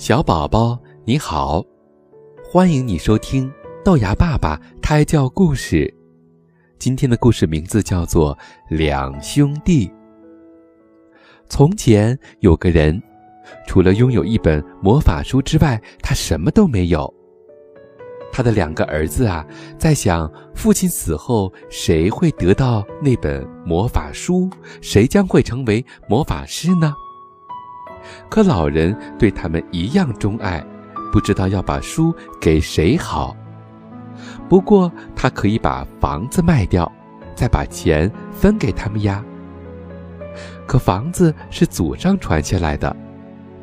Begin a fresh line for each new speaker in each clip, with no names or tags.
小宝宝你好，欢迎你收听豆芽爸爸胎教故事。今天的故事名字叫做《两兄弟》。从前有个人，除了拥有一本魔法书之外，他什么都没有。他的两个儿子啊，在想父亲死后谁会得到那本魔法书，谁将会成为魔法师呢？可老人对他们一样钟爱，不知道要把书给谁好。不过他可以把房子卖掉，再把钱分给他们呀。可房子是祖上传下来的，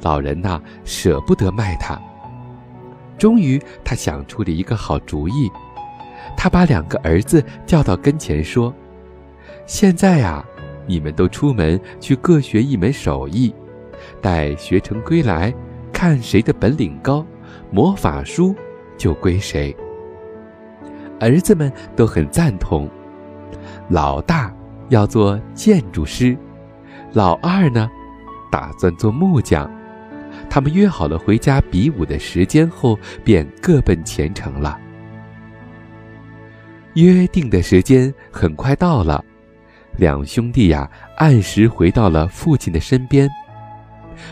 老人呐舍不得卖它。终于，他想出了一个好主意，他把两个儿子叫到跟前说：“现在呀，你们都出门去各学一门手艺。”待学成归来，看谁的本领高，魔法书就归谁。儿子们都很赞同。老大要做建筑师，老二呢，打算做木匠。他们约好了回家比武的时间后，便各奔前程了。约定的时间很快到了，两兄弟呀，按时回到了父亲的身边。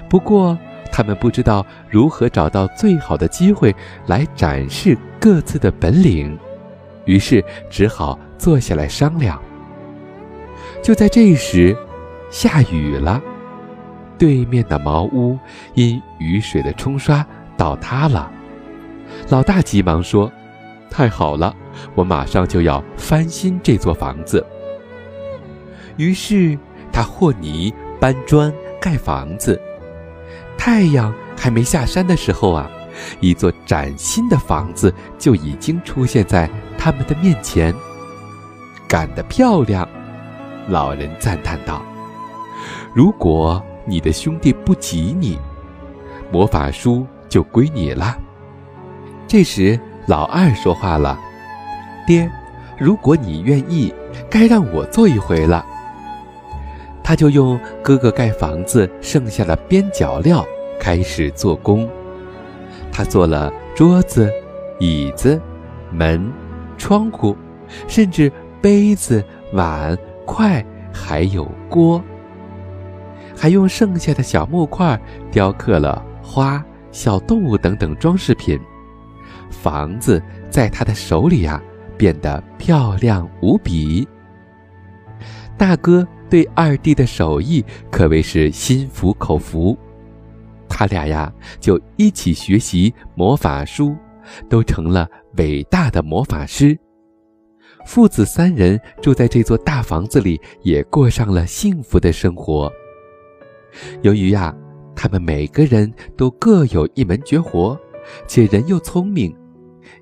不过，他们不知道如何找到最好的机会来展示各自的本领，于是只好坐下来商量。就在这时，下雨了，对面的茅屋因雨水的冲刷倒塌了。老大急忙说：“太好了，我马上就要翻新这座房子。”于是他和泥搬砖盖房子。太阳还没下山的时候啊，一座崭新的房子就已经出现在他们的面前。干得漂亮！老人赞叹道：“如果你的兄弟不及你，魔法书就归你了。”这时，老二说话了：“爹，如果你愿意，该让我做一回了。”他就用哥哥盖房子剩下的边角料开始做工。他做了桌子、椅子、门、窗户，甚至杯子、碗、筷，还有锅。还用剩下的小木块雕刻了花、小动物等等装饰品。房子在他的手里啊，变得漂亮无比。大哥。对二弟的手艺可谓是心服口服，他俩呀就一起学习魔法书，都成了伟大的魔法师。父子三人住在这座大房子里，也过上了幸福的生活。由于呀，他们每个人都各有一门绝活，且人又聪明，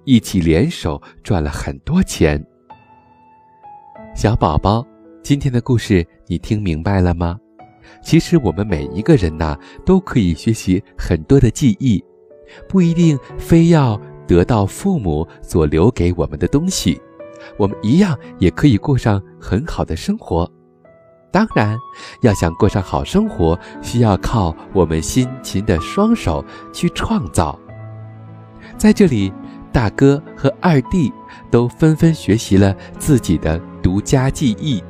一起联手赚了很多钱。小宝宝。今天的故事你听明白了吗？其实我们每一个人呐，都可以学习很多的记忆，不一定非要得到父母所留给我们的东西，我们一样也可以过上很好的生活。当然，要想过上好生活，需要靠我们辛勤的双手去创造。在这里，大哥和二弟都纷纷学习了自己的独家技艺。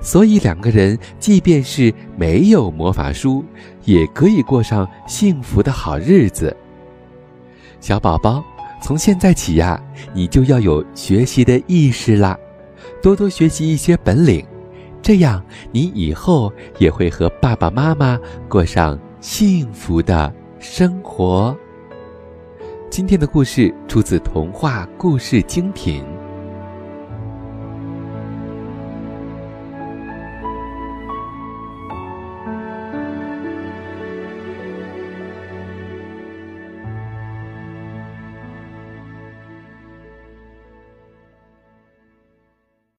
所以，两个人即便是没有魔法书，也可以过上幸福的好日子。小宝宝，从现在起呀，你就要有学习的意识啦，多多学习一些本领，这样你以后也会和爸爸妈妈过上幸福的生活。今天的故事出自童话故事精品。